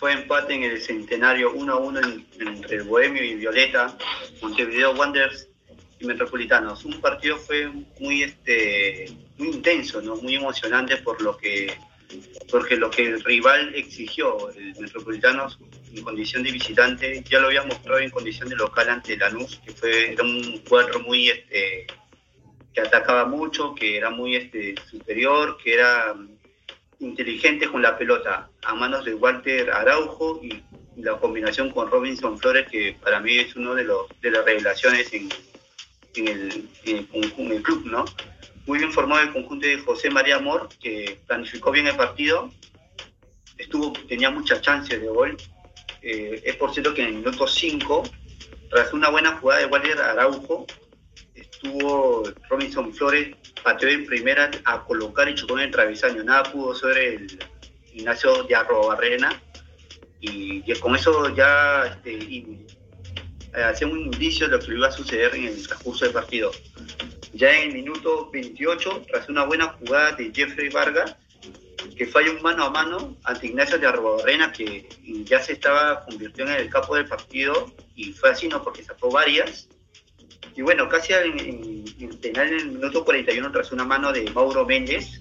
fue empate en el centenario 1 a 1 entre Bohemio y Violeta, Montevideo Wanderers y Metropolitanos. Un partido fue muy, este, muy intenso, ¿no? muy emocionante por lo que porque lo que el rival exigió, el Metropolitanos en condición de visitante, ya lo había mostrado en condición de local ante Lanús, que fue era un cuadro muy este, que atacaba mucho, que era muy este, superior, que era inteligente con la pelota, a manos de Walter Araujo y la combinación con Robinson Flores, que para mí es uno de los de las revelaciones en, en, el, en el club, ¿no? muy bien formado el conjunto de José María Amor, que planificó bien el partido, estuvo, tenía muchas chances de gol. Eh, es por cierto que en el minuto 5, tras una buena jugada de Walter Araujo, estuvo Robinson Flores, pateó en primera a colocar y chocó en el travesaño. Nada pudo ser el Ignacio de Arrobarrena. Y, con eso ya este, eh, hacía un indicio de lo que iba a suceder en el transcurso del partido. Ya en el minuto 28, tras una buena jugada de Jeffrey Vargas, que falla un mano a mano ante Ignacio de Arrobarrena, que ya se estaba convirtiendo en el capo del partido, y fue así, ¿no? Porque sacó varias. Y bueno, casi en, en el minuto 41, tras una mano de Mauro Méndez,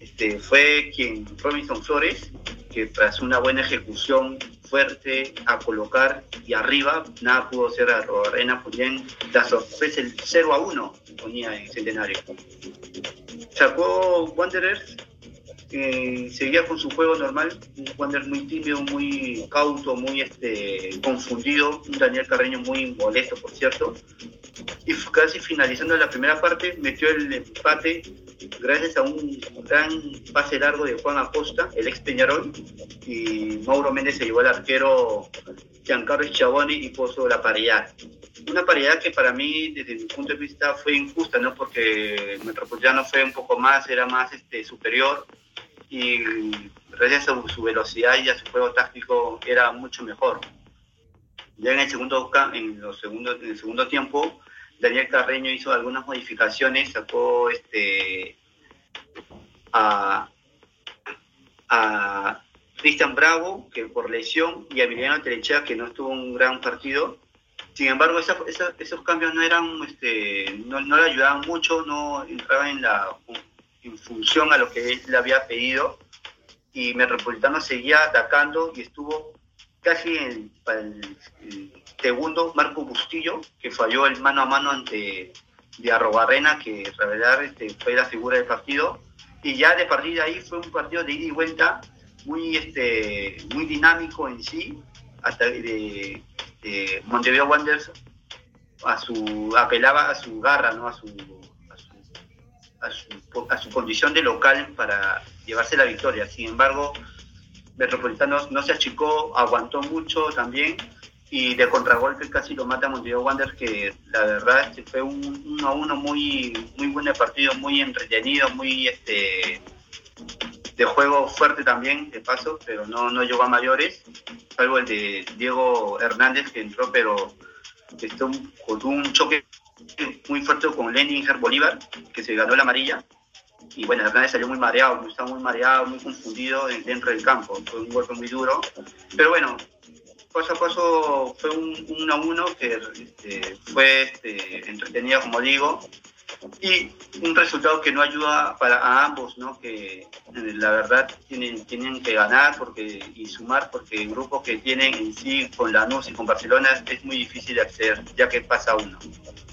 este, fue quien, Robinson Flores, que tras una buena ejecución fuerte a colocar y arriba, nada pudo ser a Robarrena, pues bien, la sorpresa, el 0 a 1 ponía en Centenario. Sacó Wanderers, eh, seguía con su juego normal, un Wanderers muy tímido, muy cauto, muy este, confundido, un Daniel Carreño muy molesto, por cierto, y casi finalizando la primera parte, metió el empate gracias a un gran pase largo de Juan Acosta, el ex Peñarol, y Mauro Méndez se llevó al arquero Giancarlo Chaboni y puso la paridad. Una paridad que para mí, desde mi punto de vista, fue injusta, ¿no? Porque Metropolitano fue un poco más, era más este, superior y gracias a su velocidad y a su juego táctico era mucho mejor. Ya en el segundo, en los segundos, en el segundo tiempo, Daniel Carreño hizo algunas modificaciones, sacó este a, Cristian Bravo, que por lesión, y a Emiliano Telechea, que no estuvo un gran partido. Sin embargo, esos cambios no eran, este, no, le ayudaban mucho, no entraban en la en función a lo que él le había pedido. Y Metropolitano seguía atacando y estuvo casi en el, el, segundo Marco Bustillo, que falló el mano a mano ante de que revelar este, fue la figura del partido. Y ya de partir de ahí fue un partido de ida y vuelta muy, este, muy dinámico en sí, hasta de Montevideo Wanderers a su, apelaba a su garra, ¿no? a, su, a, su, a, su, a su condición de local para llevarse la victoria. Sin embargo, Metropolitanos no se achicó, aguantó mucho también y de contragolpe casi lo mata Montevideo Wanderers que la verdad este, fue un 1 a 1 muy muy buen partido, muy entretenido, muy este de juego fuerte también, de paso, pero no, no llegó a mayores, salvo el de Diego Hernández que entró, pero estuvo con un choque muy fuerte con Lenin Bolívar, que se ganó la amarilla, y bueno, Hernández salió muy mareado, estaba muy mareado, muy confundido dentro del campo, fue un golpe muy duro, pero bueno, paso a paso fue un 1 a 1 que este, fue este, entretenido, como digo, y un resultado que no ayuda para a ambos, ¿no? que la verdad tienen, tienen que ganar porque, y sumar, porque el grupo que tienen en sí con Lanús y con Barcelona es muy difícil de acceder, ya que pasa uno.